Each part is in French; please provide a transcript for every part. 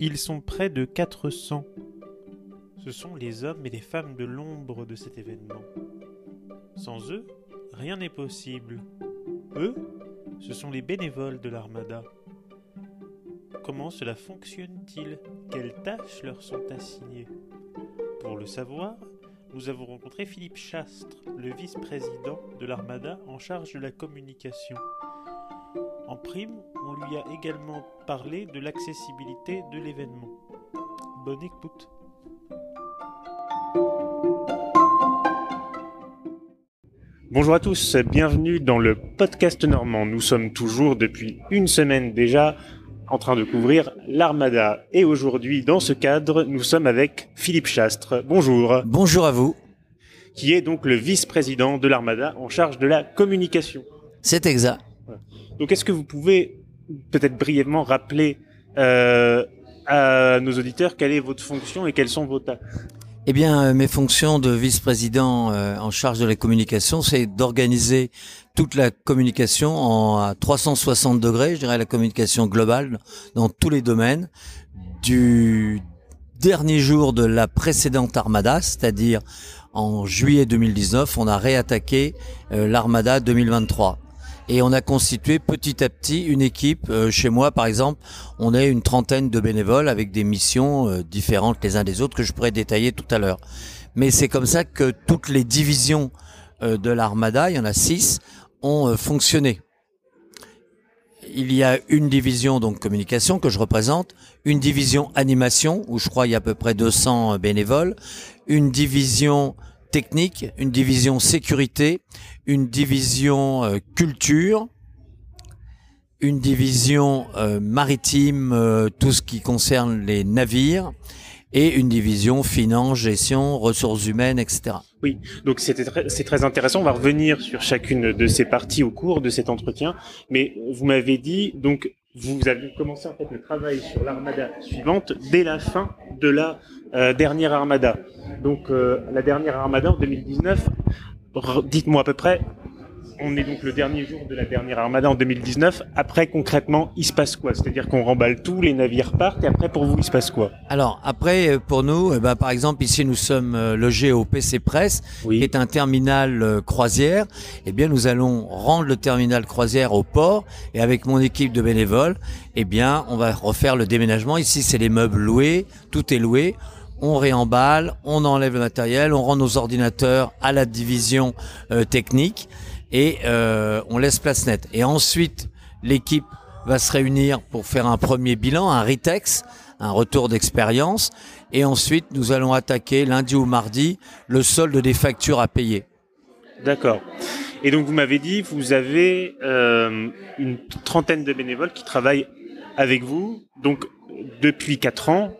Ils sont près de 400. Ce sont les hommes et les femmes de l'ombre de cet événement. Sans eux, rien n'est possible. Eux, ce sont les bénévoles de l'Armada. Comment cela fonctionne-t-il? Quelles tâches leur sont assignées? Pour le savoir, nous avons rencontré Philippe Chastre, le vice-président de l'Armada en charge de la communication. En prime, on lui a également parlé de l'accessibilité de l'événement. Bonne écoute. Bonjour à tous, bienvenue dans le podcast normand. Nous sommes toujours depuis une semaine déjà en train de couvrir l'Armada. Et aujourd'hui, dans ce cadre, nous sommes avec Philippe Chastre. Bonjour. Bonjour à vous. Qui est donc le vice-président de l'Armada en charge de la communication. C'est exact. Donc est-ce que vous pouvez peut-être brièvement rappeler euh, à nos auditeurs quelle est votre fonction et quelles sont vos tâches. Eh bien, euh, mes fonctions de vice-président euh, en charge de la communication, c'est d'organiser toute la communication en à 360 degrés, je dirais la communication globale dans tous les domaines, du dernier jour de la précédente armada, c'est-à-dire en juillet 2019, on a réattaqué l'armada 2023 et on a constitué petit à petit une équipe. Euh, chez moi, par exemple, on est une trentaine de bénévoles avec des missions euh, différentes les uns des autres que je pourrais détailler tout à l'heure. Mais c'est comme ça que toutes les divisions euh, de l'armada, il y en a six, ont fonctionné. Il y a une division donc communication que je représente, une division animation où je crois il y a à peu près 200 bénévoles, une division technique, une division sécurité, une division euh, culture, une division euh, maritime, euh, tout ce qui concerne les navires, et une division finance, gestion, ressources humaines, etc. Oui, donc c'est très intéressant. On va revenir sur chacune de ces parties au cours de cet entretien. Mais vous m'avez dit, donc, vous avez commencé en fait le travail sur l'armada suivante dès la fin de la dernière armada. Donc, la dernière armada en 2019, dites-moi à peu près, on est donc le dernier jour de la dernière armada en 2019. Après, concrètement, il se passe quoi? C'est-à-dire qu'on remballe tout, les navires partent, et après, pour vous, il se passe quoi? Alors, après, euh, pour nous, eh ben, par exemple, ici, nous sommes euh, logés au PC Press, qui est un terminal euh, croisière. Eh bien, nous allons rendre le terminal croisière au port, et avec mon équipe de bénévoles, eh bien, on va refaire le déménagement. Ici, c'est les meubles loués, tout est loué on réemballe, on enlève le matériel, on rend nos ordinateurs à la division euh, technique et euh, on laisse place nette. Et ensuite, l'équipe va se réunir pour faire un premier bilan, un retex, un retour d'expérience. Et ensuite, nous allons attaquer lundi ou mardi le solde des factures à payer. D'accord. Et donc, vous m'avez dit, vous avez euh, une trentaine de bénévoles qui travaillent avec vous, donc depuis quatre ans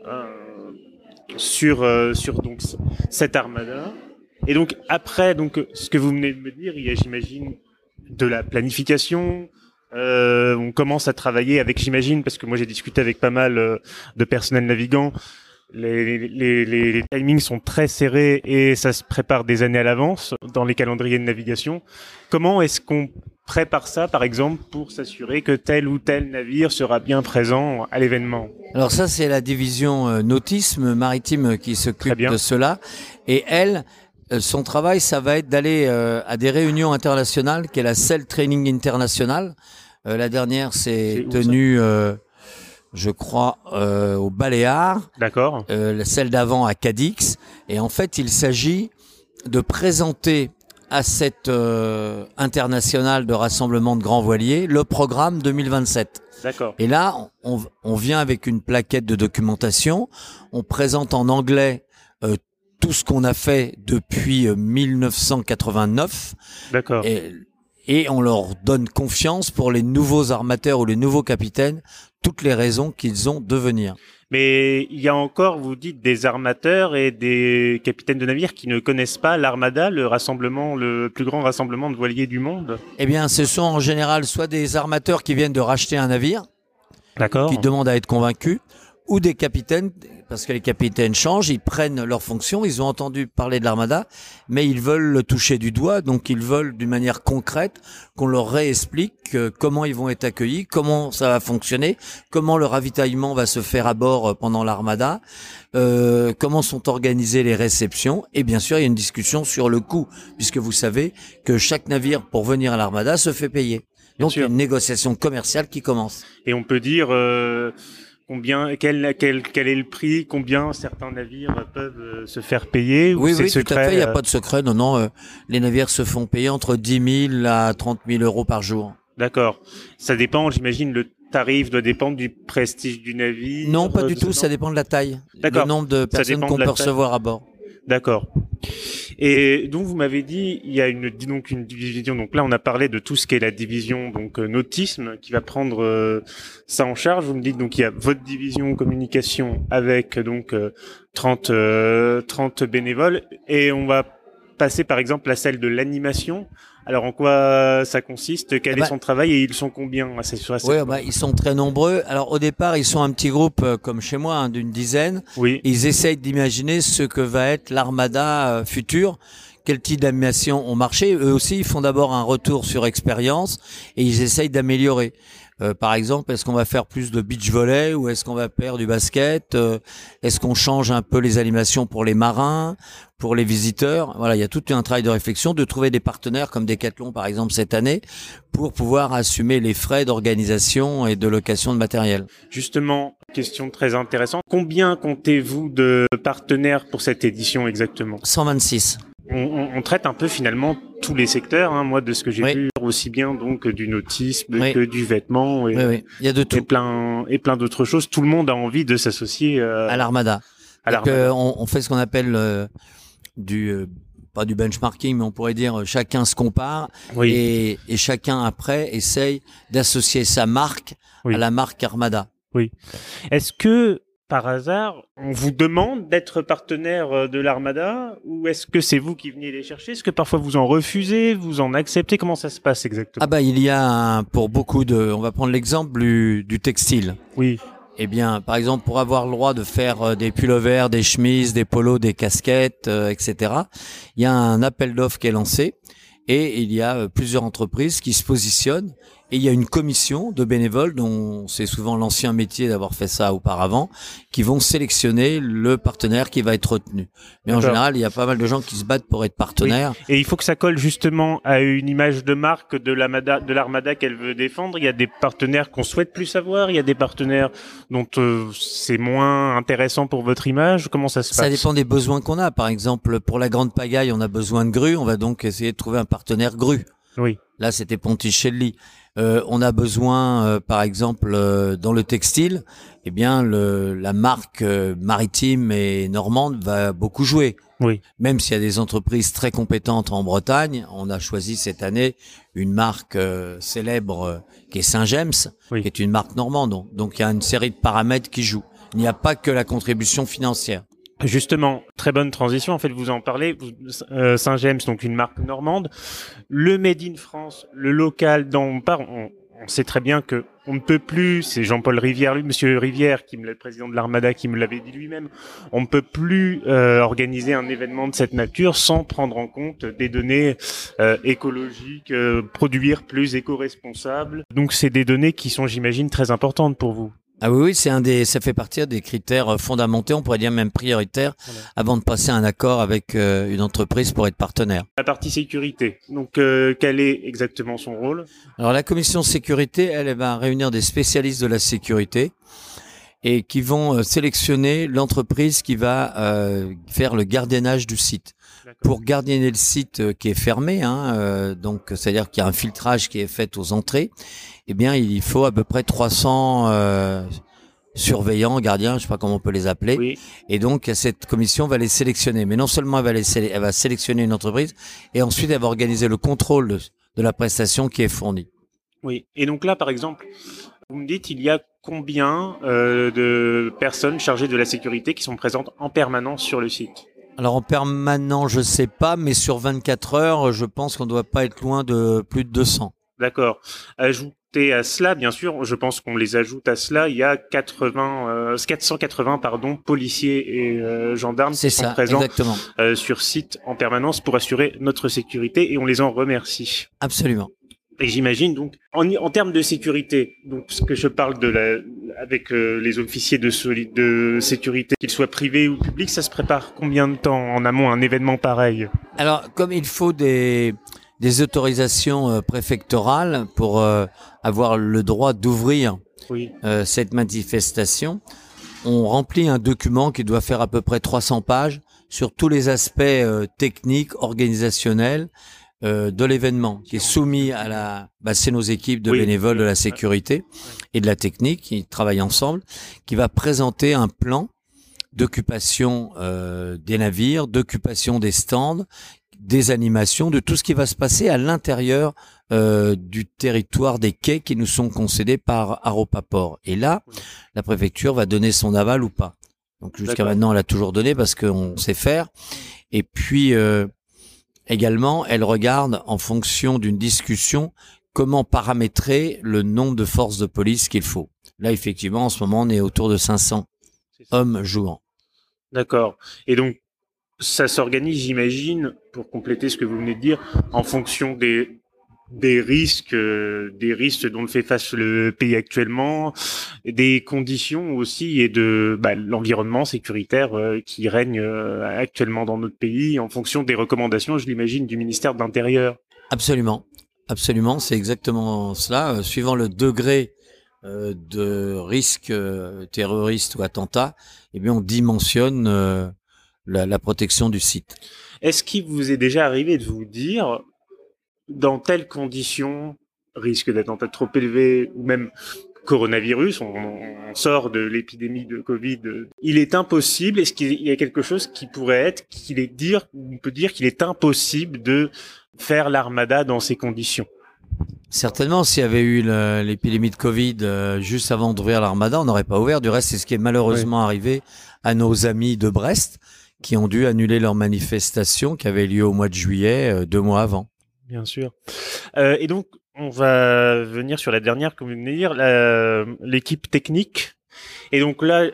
sur euh, sur donc cette armada. Et donc après donc ce que vous venez de me dire, il y a j'imagine de la planification. Euh, on commence à travailler avec j'imagine parce que moi j'ai discuté avec pas mal euh, de personnel navigant. Les, les, les, timings sont très serrés et ça se prépare des années à l'avance dans les calendriers de navigation. Comment est-ce qu'on prépare ça, par exemple, pour s'assurer que tel ou tel navire sera bien présent à l'événement? Alors ça, c'est la division euh, nautisme maritime qui s'occupe de cela. Et elle, son travail, ça va être d'aller euh, à des réunions internationales, qui est la Cell Training International. la dernière s'est tenue, je crois, au Baléares. D'accord. celle d'avant à Cadix. Et en fait, il s'agit de présenter à cette euh, internationale de rassemblement de grands voiliers le programme 2027. D'accord. Et là, on, on, vient avec une plaquette de documentation, on présente en anglais euh, tout ce qu'on a fait depuis 1989. Euh, D'accord. Et, et on leur donne confiance pour les nouveaux armateurs ou les nouveaux capitaines, toutes les raisons qu'ils ont de venir. Mais il y a encore, vous dites, des armateurs et des capitaines de navires qui ne connaissent pas l'Armada, le rassemblement, le plus grand rassemblement de voiliers du monde. Eh bien, ce sont en général soit des armateurs qui viennent de racheter un navire, qui demandent à être convaincus, ou des capitaines, parce que les capitaines changent, ils prennent leurs fonctions, ils ont entendu parler de l'armada, mais ils veulent le toucher du doigt, donc ils veulent d'une manière concrète qu'on leur réexplique euh, comment ils vont être accueillis, comment ça va fonctionner, comment le ravitaillement va se faire à bord euh, pendant l'armada, euh, comment sont organisées les réceptions, et bien sûr il y a une discussion sur le coût, puisque vous savez que chaque navire pour venir à l'armada se fait payer. Donc il y a une négociation commerciale qui commence. Et on peut dire... Euh combien, quel, quel, quel est le prix, combien certains navires peuvent euh, se faire payer Oui, oui, tout à fait. Il n'y a euh pas de secret. Non, non. Euh, les navires se font payer entre 10 000 à 30 000 euros par jour. D'accord. Ça dépend, j'imagine, le tarif doit dépendre du prestige du navire. Non, pas du tout. Ça dépend de la taille. Le nombre de personnes qu'on peut recevoir à bord. D'accord. Et donc vous m'avez dit il y a une donc une division donc là on a parlé de tout ce qui est la division donc euh, nautisme qui va prendre euh, ça en charge. Vous me dites donc il y a votre division communication avec donc 30 euh, 30 bénévoles et on va passer par exemple à celle de l'animation alors en quoi ça consiste? Quel eh est ben son travail? Et ils sont combien à Oui, bah, ils sont très nombreux. Alors au départ, ils sont un petit groupe euh, comme chez moi, hein, d'une dizaine. Oui. Ils essayent d'imaginer ce que va être l'armada euh, future quel type d'animation ont marché? Eux aussi, ils font d'abord un retour sur expérience et ils essayent d'améliorer. Euh, par exemple, est-ce qu'on va faire plus de beach volley ou est-ce qu'on va faire du basket euh, Est-ce qu'on change un peu les animations pour les marins, pour les visiteurs? Voilà, il y a tout un travail de réflexion, de trouver des partenaires comme Decathlon par exemple cette année pour pouvoir assumer les frais d'organisation et de location de matériel. Justement, question très intéressante. Combien comptez-vous de partenaires pour cette édition exactement? 126 on, traite un peu finalement tous les secteurs. Hein, moi, de ce que j'ai vu, aussi bien donc du nautisme que du vêtement. Et, Il y a de tout. Et plein et plein d'autres choses. Tout le monde a envie de s'associer euh, à l'armada. Euh, on, fait ce qu'on appelle euh, du pas du benchmarking, mais on pourrait dire chacun se compare et, et, chacun après essaye d'associer sa marque à la marque Armada. Oui. Est-ce que par hasard, on vous demande d'être partenaire euh, de l'Armada ou est-ce que c'est vous qui venez les chercher? Est-ce que parfois vous en refusez, vous en acceptez? Comment ça se passe exactement? Ah bah il y a pour beaucoup de, on va prendre l'exemple du, textile. Oui. Eh bien, par exemple, pour avoir le droit de faire euh, des pullovers, des chemises, des polos, des casquettes, euh, etc., il y a un appel d'offres qui est lancé et il y a plusieurs entreprises qui se positionnent et il y a une commission de bénévoles, dont c'est souvent l'ancien métier d'avoir fait ça auparavant, qui vont sélectionner le partenaire qui va être retenu. Mais en général, il y a pas mal de gens qui se battent pour être partenaires. Et il faut que ça colle justement à une image de marque de l'armada, de l'armada qu'elle veut défendre. Il y a des partenaires qu'on souhaite plus savoir. Il y a des partenaires dont euh, c'est moins intéressant pour votre image. Comment ça se passe? Ça dépend des besoins qu'on a. Par exemple, pour la grande pagaille, on a besoin de grues. On va donc essayer de trouver un partenaire grue. Oui. Là, c'était Ponticelli. Euh, on a besoin, euh, par exemple, euh, dans le textile, eh bien, le, la marque maritime et normande va beaucoup jouer. Oui. Même s'il y a des entreprises très compétentes en Bretagne, on a choisi cette année une marque célèbre qui est Saint-James, qui est une marque normande. Donc, il y a une série de paramètres qui jouent. Il n'y a pas que la contribution financière. Justement, très bonne transition. En fait, vous en parlez. Euh, Saint-James, donc une marque normande. Le Made in France, le local dont on parle, on, sait très bien que on ne peut plus. C'est Jean-Paul Rivière, lui, Monsieur Rivière, qui me le président de l'Armada, qui me l'avait dit lui-même. On ne peut plus euh, organiser un événement de cette nature sans prendre en compte des données euh, écologiques, produire plus éco-responsable. Donc, c'est des données qui sont, j'imagine, très importantes pour vous. Ah oui, oui, c'est un des, ça fait partie des critères euh, fondamentaux, on pourrait dire même prioritaires, avant de passer un accord avec euh, une entreprise pour être partenaire. La partie sécurité. Donc, euh, quel est exactement son rôle? Alors, la commission sécurité, elle, elle va réunir des spécialistes de la sécurité et qui vont sélectionner l'entreprise qui va faire le gardiennage du site. Pour gardienner le site qui est fermé, hein, donc c'est-à-dire qu'il y a un filtrage qui est fait aux entrées, eh bien, il faut à peu près 300 euh, surveillants, gardiens, je sais pas comment on peut les appeler. Et donc, cette commission va les sélectionner. Mais non seulement elle va, les elle va sélectionner une entreprise, et ensuite elle va organiser le contrôle de, la prestation qui est fournie. Oui. Et donc là, par exemple, vous me dites, il y a combien euh, de personnes chargées de la sécurité qui sont présentes en permanence sur le site? Alors en permanent, je sais pas, mais sur 24 heures, je pense qu'on ne doit pas être loin de plus de 200. D'accord. Ajouter à cela, bien sûr, je pense qu'on les ajoute à cela. Il y a 80, 480 euh, pardon, policiers et euh, gendarmes qui sont présents euh, sur site en permanence pour assurer notre sécurité et on les en remercie. Absolument. Et j'imagine donc en, en termes de sécurité, donc ce que je parle de la, avec les officiers de, de sécurité, qu'ils soient privés ou publics, ça se prépare combien de temps en amont un événement pareil? Alors comme il faut des des autorisations euh, préfectorales pour euh, avoir le droit d'ouvrir euh, cette manifestation. On remplit un document qui doit faire à peu près 300 pages sur tous les aspects techniques, organisationnels de l'événement, qui est soumis à la. Bah, c'est nos équipes de bénévoles de la sécurité et de la technique qui travaillent ensemble, qui va présenter un plan d'occupation des navires, d'occupation des stands, des animations, de tout ce qui va se passer à l'intérieur euh, du territoire des quais qui nous sont concédés par Aropaport. Et là, la préfecture va donner son aval ou pas. Donc jusqu'à maintenant, elle a toujours donné parce qu'on sait faire. Et puis euh, également, elle regarde en fonction d'une discussion comment paramétrer le nombre de forces de police qu'il faut. Là, effectivement, en ce moment, on est autour de 500 hommes jouant. D'accord. Et donc, ça s'organise, j'imagine, pour compléter ce que vous venez de dire, en fonction des des risques, euh, des risques dont fait face le pays actuellement, des conditions aussi et de bah, l'environnement sécuritaire euh, qui règne euh, actuellement dans notre pays, en fonction des recommandations, je l'imagine, du ministère de l'Intérieur. Absolument, absolument, c'est exactement cela. suivant le degré de risque terroriste ou attentat, eh bien on dimensionne la, protection du site. Est-ce qu'il vous est déjà arrivé de vous dire, dans telles conditions, risque d'attentat trop élevé, ou même coronavirus, on, sort de l'épidémie de Covid, il est impossible, est-ce qu'il y a quelque chose qui pourrait être, qu'il est dire, on peut dire qu'il est impossible de faire l'armada dans ces conditions? Certainement, s'il y avait eu l'épidémie de Covid euh, juste avant d'ouvrir l'armada, on n'aurait pas ouvert. Du reste, c'est ce qui est malheureusement arrivé à nos amis de Brest qui ont dû annuler leur manifestation qui avait lieu au mois de juillet, euh, deux mois avant. Bien sûr. Euh, et donc, on va venir sur la dernière, comme vous venez de dire, l'équipe technique. Et donc là,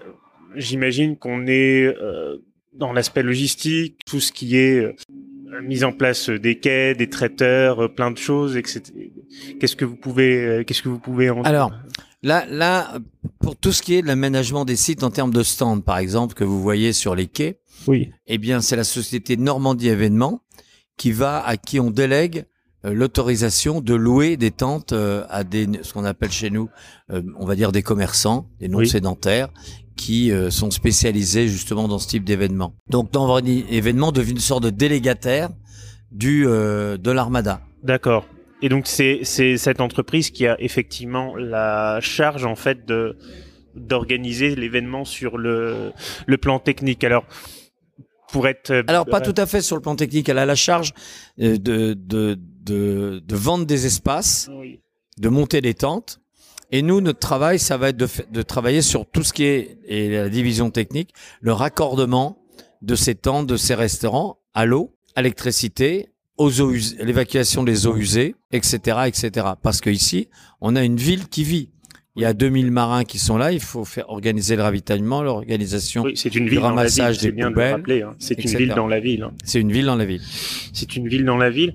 j'imagine qu'on est euh, dans l'aspect logistique, tout ce qui est euh, mise en place des quais, des traiteurs, plein de choses, etc. Qu'est-ce que vous pouvez, qu'est-ce que vous pouvez en Alors, là, là, pour tout ce qui est de l'aménagement des sites en termes de stands, par exemple, que vous voyez sur les quais, oui. Eh bien, c'est la société Normandie Événements qui va, à qui on délègue euh, l'autorisation de louer des tentes euh, à des, ce qu'on appelle chez nous, euh, on va dire des commerçants, des non-sédentaires, qui sont spécialisés justement dans ce type d'événement. Donc, Normandie Événements devient une sorte de délégataire du de l'armada. D'accord. Et donc c'est c'est cette entreprise qui a effectivement la charge en fait de d'organiser l'événement sur le le plan technique. Alors être. Euh, Alors pas tout à fait sur le plan technique. Elle a la charge euh, de de de, de vendre des espaces, de monter des tentes. Et nous, notre travail, ça va être de, de travailler sur tout ce qui est et la division technique, le raccordement de ces tentes, de ces restaurants à l'eau, à l'électricité, aux eaux l'évacuation des eaux usées, etc., etc. Parce que ici, on a une ville qui vit. Il y a 2000 marins qui sont là. Il faut faire organiser le ravitaillement, l'organisation oui, c'est une ville ramassage des bien poubelles. De hein. C'est une ville dans la ville. Hein. C'est une ville dans la ville. C'est une ville dans la ville.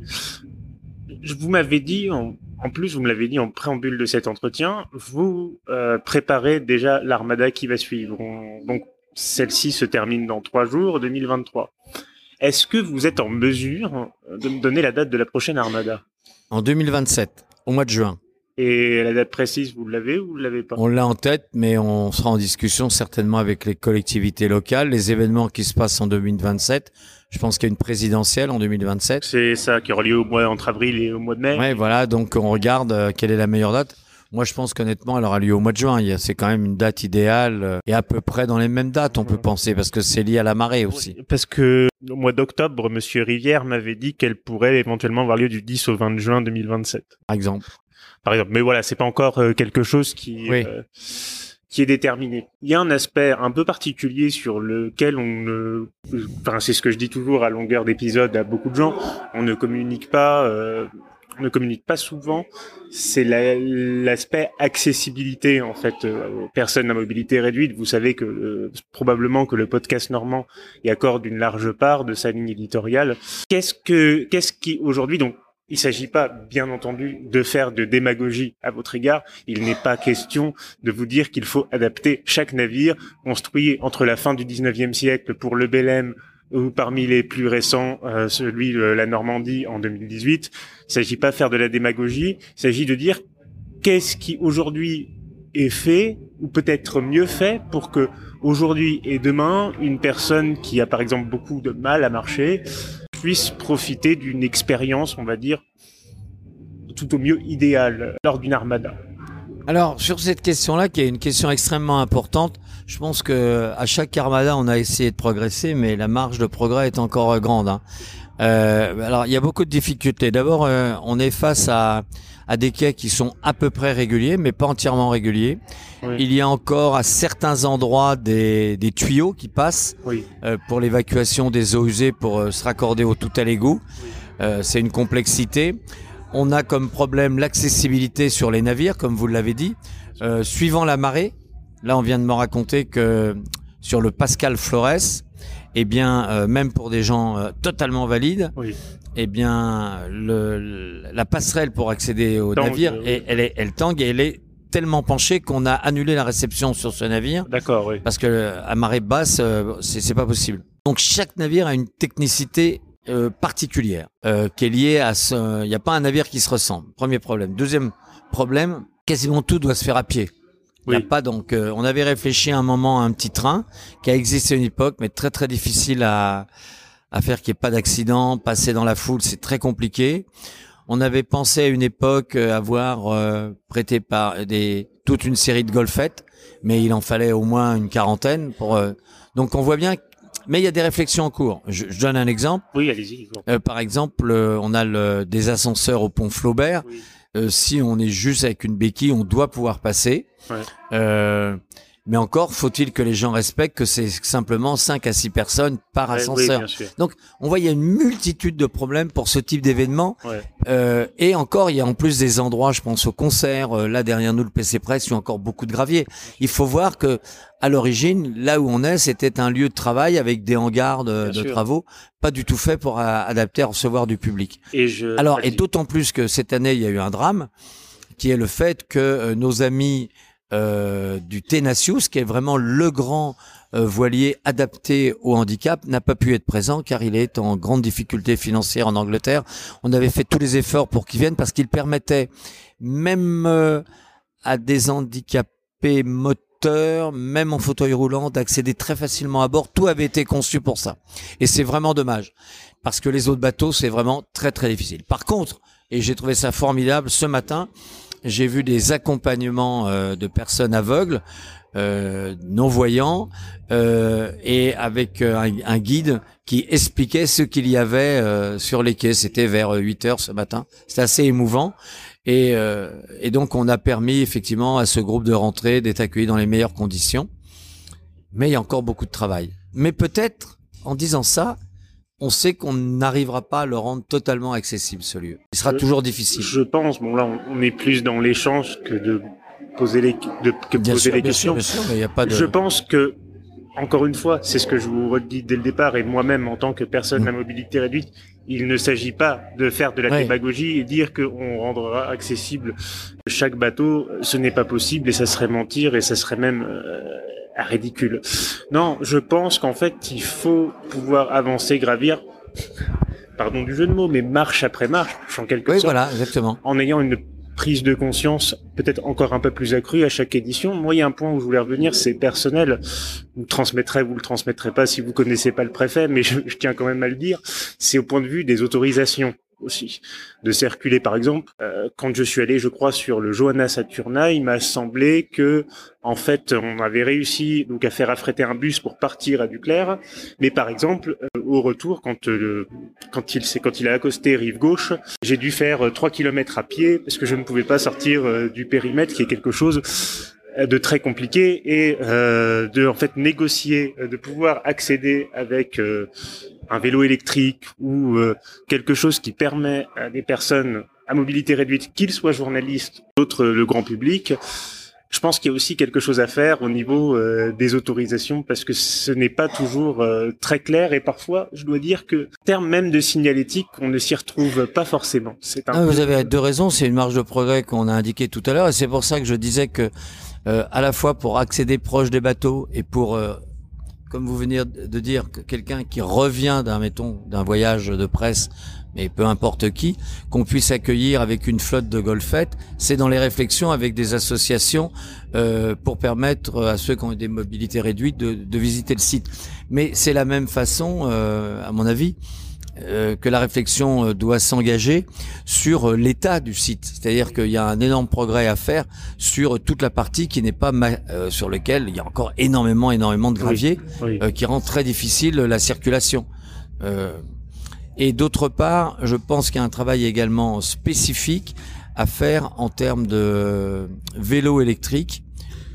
Vous m'avez dit, en, plus, vous me l'avez dit en préambule de cet entretien, vous euh, préparez déjà l'armada qui va suivre. donc, celle-ci se termine dans trois jours, 2023. Est-ce que vous êtes en mesure de me donner la date de la prochaine armada? En 2027, au mois de juin. Et la date précise, vous l'avez ou vous l'avez pas? On l'a en tête, mais on sera en discussion certainement avec les collectivités locales, les événements qui se passent en 2027. Je pense qu'il y a une présidentielle en 2027. C'est ça qui aura lieu au mois entre avril et au mois de mai. Ouais, voilà. Donc on regarde euh, quelle est la meilleure date. Moi, je pense qu'honnêtement, elle aura lieu au mois de juin. C'est quand même une date idéale euh, et à peu près dans les mêmes dates, on peut penser, parce que c'est lié à la marée aussi. Parce que au mois d'octobre, Monsieur Rivière m'avait dit qu'elle pourrait éventuellement avoir lieu du 10 au 20 juin 2027. Par exemple par exemple. Mais voilà, c'est pas encore euh, quelque chose qui euh, qui est déterminé. Il y a un aspect un peu particulier sur lequel on ne, enfin c'est ce que je dis toujours à longueur d'épisode à beaucoup de gens, on ne communique pas. Euh, ne communique pas souvent, c'est l'aspect accessibilité en fait aux personnes à mobilité réduite. Vous savez que probablement que le podcast normand y accorde une large part de sa ligne éditoriale. Qu'est-ce que qu'est-ce qui aujourd'hui donc il ne s'agit pas, bien entendu, de faire de démagogie à votre égard. Il n'est pas question de vous dire qu'il faut adapter chaque navire construit entre la fin du 19e siècle pour le Belém ou parmi les plus récents, euh, celui de la Normandie en 2018. Il ne s'agit pas de faire de la démagogie. Il s'agit de dire qu'est-ce qui aujourd'hui est fait ou peut-être mieux fait pour que aujourd'hui et demain, une personne qui a par exemple beaucoup de mal à marcher puisse profiter d'une expérience, on va dire, tout au mieux idéale lors d'une armada. Alors sur cette question-là, qui est une question extrêmement importante, je pense que à chaque armada, on a essayé de progresser, mais la marge de progrès est encore grande. Hein. Euh, alors il y a beaucoup de difficultés. D'abord, euh, on est face à, à des quais qui sont à peu près réguliers, mais pas entièrement réguliers. Il y a encore à certains endroits des, des tuyaux qui passent euh, pour l'évacuation des eaux usées pour euh, se raccorder au tout à l'égout. Euh, c'est une complexité. On a comme problème l'accessibilité sur les navires, comme vous l'avez dit, suivant la marée. Là, on vient de me raconter que sur le Pascal Flores, eh bien, même pour des gens totalement valides, eh bien, le, la passerelle pour accéder au navire, elle, est, elle tangue et elle est tellement penché qu'on a annulé la réception sur ce navire. D'accord, oui. Parce que à marée basse, euh, c'est pas possible. Donc chaque navire a une technicité euh, particulière euh, qui est liée à ce. Il n'y a pas un navire qui se ressemble. Premier problème. Deuxième problème, quasiment tout doit se faire à pied. Il a pas donc. on avait réfléchi à un moment à un petit train qui a existé à une époque, mais très très difficile à à faire qu'il n'y ait pas d'accident. Passer dans la foule, c'est très compliqué. On avait pensé à une époque euh, avoir euh, prêté par des toute une série de golfettes, mais il en fallait au moins une quarantaine pour. Euh, donc on voit bien. Mais il y a des réflexions en cours. Je, donne un exemple. Oui, allez-y. par exemple, on a le, des ascenseurs au pont Flaubert. si on est juste avec une béquille, on doit pouvoir passer. Ouais. Mais encore, faut-il que les gens respectent que c'est simplement 5 à 6 personnes par ascenseur. Donc, on voit, il y a une multitude de problèmes pour ce type d'événement. Euh, et encore, il y a en plus des endroits, je pense au concert, euh, là derrière nous, le PC Press, il y a encore beaucoup de graviers. Il faut voir que, à l'origine, là où on est, c'était un lieu de travail avec des hangars de, travaux, pas du tout fait pour adapter à recevoir du public. Et je... Alors, et d'autant plus que cette année, il y a eu un drame, qui est le fait que euh, nos amis euh, du Tenasius, qui est vraiment le grand euh, voilier adapté au handicap, n'a pas pu être présent car il est en grande difficulté financière en Angleterre. On avait fait tous les efforts pour qu'il vienne parce qu'il permettait même euh, à des handicapés moteurs, même en fauteuil roulant, d'accéder très facilement à bord. Tout avait été conçu pour ça. Et c'est vraiment dommage parce que les autres bateaux, c'est vraiment très très difficile. Par contre, et j'ai trouvé ça formidable ce matin, j'ai vu des accompagnements euh, de personnes aveugles, euh, non-voyants, euh, et avec un, guide qui expliquait ce qu'il y avait sur les quais. C'était vers 8 heures ce matin. C'était assez émouvant. Et, et, donc on a permis effectivement à ce groupe de rentrer, d'être accueilli dans les meilleures conditions. Mais il y a encore beaucoup de travail. Mais peut-être, en disant ça, on sait qu'on n'arrivera pas à le rendre totalement accessible, ce lieu. Il sera toujours difficile. Je pense, bon là, on est plus dans l'échange que de poser les, de, que poser les questions. y a pas de... Je pense que, encore une fois, c'est ce que je vous redis dès le départ, et moi-même, en tant que personne à mm. mobilité réduite, il ne s'agit pas de faire de la démagogie et dire qu'on rendra accessible chaque bateau. Ce n'est pas possible et ça serait mentir et ça serait même euh, ridicule. Non, je pense qu'en fait, il faut pouvoir avancer, gravir, pardon du jeu de mots, mais marche après marche, en quelque oui, sorte. voilà, exactement. En ayant une prise de conscience peut-être encore un peu plus accrue à chaque édition. Moi, il y a un point où je voulais revenir, c'est personnel. Vous le transmettrez, vous le transmettrez pas si vous connaissez pas le préfet, mais je tiens quand même à le dire. C'est au point de vue des autorisations aussi de circuler. Par exemple euh, quand je suis allé je crois sur le Johanna Saturna il m'a semblé que en fait on avait réussi donc à faire affréter un bus pour partir à Duclair. Mais par exemple euh, au retour quand euh, quand il quand il a accosté rive gauche j'ai dû faire 3 kilomètres à pied parce que je ne pouvais pas sortir du périmètre qui est quelque chose de très compliqué et de en fait négocier de pouvoir accéder avec un vélo électrique ou euh, quelque chose qui permet à des personnes à mobilité réduite, qu'ils soient journalistes, d'autres le grand public, je pense qu'il y a aussi quelque chose à faire au niveau euh, des autorisations parce que ce n'est pas toujours euh, très clair et parfois, je dois dire que terme même de signalétique, on ne s'y retrouve pas forcément. C'est un ah, Vous avez deux raisons. C'est une marge de progrès qu'on a indiqué tout à l'heure et c'est pour ça que je disais que euh, à la fois pour accéder proche des bateaux et pour comme vous venez de dire, quelqu'un qui revient d'un mettons d'un voyage de presse mais peu importe qui, qu'on puisse accueillir avec une flotte de golfettes, c'est dans les réflexions avec des associations euh, pour permettre à ceux qui ont des mobilités réduites de, visiter le site. Mais c'est la même façon, euh, à mon avis, que la réflexion euh, doit s'engager sur l'état du site. C'est-à-dire qu'il y a un énorme progrès à faire sur toute la partie qui n'est pas euh, sur lequel il y a encore énormément, énormément de gravier qui rend très difficile la circulation. Et d'autre part, je pense qu'il y a un travail également spécifique à faire en termes de vélo électrique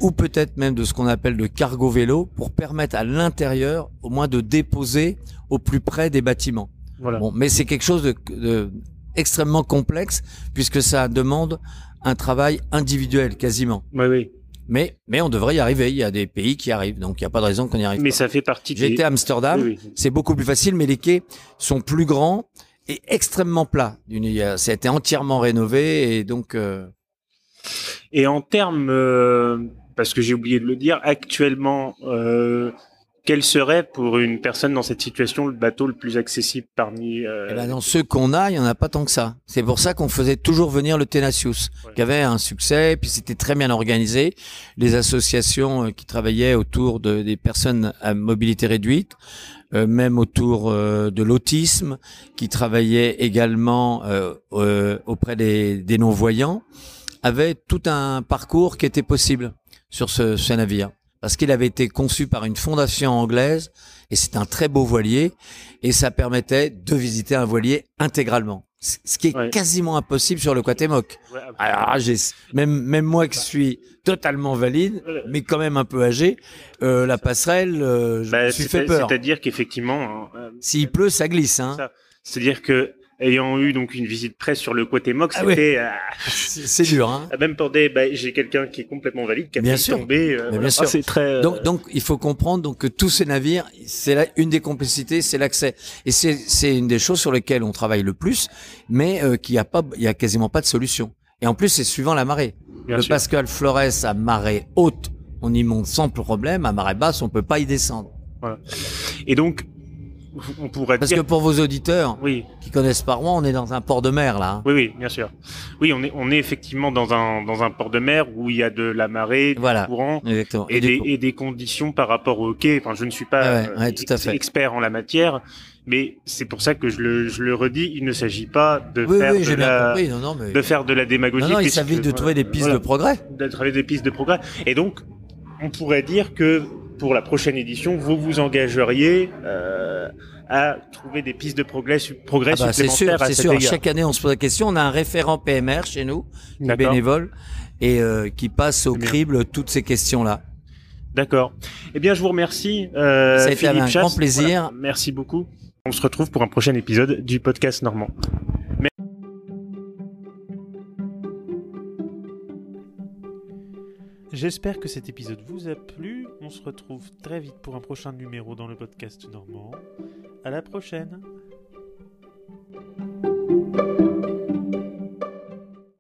ou peut-être même de ce qu'on appelle de cargo vélo pour permettre à l'intérieur au moins de déposer au plus près des bâtiments. Voilà. Bon, mais c'est quelque chose de, de extrêmement complexe puisque ça demande un travail individuel quasiment. Oui, oui. Mais, mais on devrait y arriver. Il y a des pays qui arrivent, donc il n'y a pas de raison qu'on y arrive. Mais ça fait partie. J'étais à Amsterdam. C'est beaucoup plus facile, mais les quais sont plus grands et extrêmement plats. Ça a été entièrement rénové et donc. Euh... Et en termes, euh, parce que j'ai oublié de le dire, actuellement, euh, quel serait pour une personne dans cette situation le bateau le plus accessible parmi euh... eh ben Dans ceux qu'on a, il y en a pas tant que ça. C'est pour ça qu'on faisait toujours venir le Tenacious, qui avait un succès, puis c'était très bien organisé. Les associations euh, qui travaillaient autour de, des personnes à mobilité réduite, euh, même autour euh, de l'autisme, qui travaillaient également euh, auprès des, des non-voyants, avaient tout un parcours qui était possible sur ce, ce navire parce qu'il avait été conçu par une fondation anglaise et c'est un très beau voilier et ça permettait de visiter un voilier intégralement. Ce qui est quasiment impossible sur le Quatemoc. Alors, j'ai, même, même moi qui suis totalement valide, mais quand même un peu âgé, euh, la passerelle, euh, je bah, me suis fait peur. C'est-à-dire qu'effectivement, euh, s'il pleut, ça glisse. Hein. C'est-à-dire que ayant eu donc une visite presse sur le côté Mox, ah c'était euh, c'est dur. Hein. Même pour des, bah, j'ai quelqu'un qui est complètement valide, qui a bien sûr. tombé. Euh, bien sûr. Ah, c'est très. Euh, donc, donc, il faut comprendre donc que tous ces navires, c'est là une des complicités, c'est l'accès. Et c'est c'est une des choses sur lesquelles on travaille le plus, mais qui a pas, il y a quasiment pas de solution. Et en plus, c'est suivant la marée. le Pascal Flores à marée haute, on y monte sans problème. À marée basse, on peut pas y descendre. Voilà. Et donc, on pourrait Parce que pour vos auditeurs oui. qui connaissent pas Rouen, on est dans un port de mer là. Hein. Oui, oui, bien sûr. Oui, on est, on est effectivement dans un, dans un port de mer où il y a de la marée, du courant et, des, et, des, conditions par rapport au quai. Enfin, je ne suis pas euh, tout à fait. expert en la matière, mais c'est pour ça que je le, je le redis, il ne s'agit pas de faire de la, non, non, mais... de faire de la démagogie. Non, non il s'agit de trouver des pistes de progrès. De trouver des pistes de progrès. Et donc, on pourrait dire que pour la prochaine édition, vous vous engageriez euh, à trouver des pistes de progrès, progrès ah bah, supplémentaires C'est sûr, sûr. Chaque année, on se pose la question. On a un référent PMR chez nous, qui bénévole, et euh, qui passe au crible toutes ces questions-là. D'accord. Eh bien, je vous remercie. Euh, Ça a été un grand plaisir. Merci beaucoup. On se retrouve pour un prochain épisode du podcast Normand. J'espère que cet épisode vous a plu. On se retrouve très vite pour un prochain numéro dans le podcast normand. À la prochaine!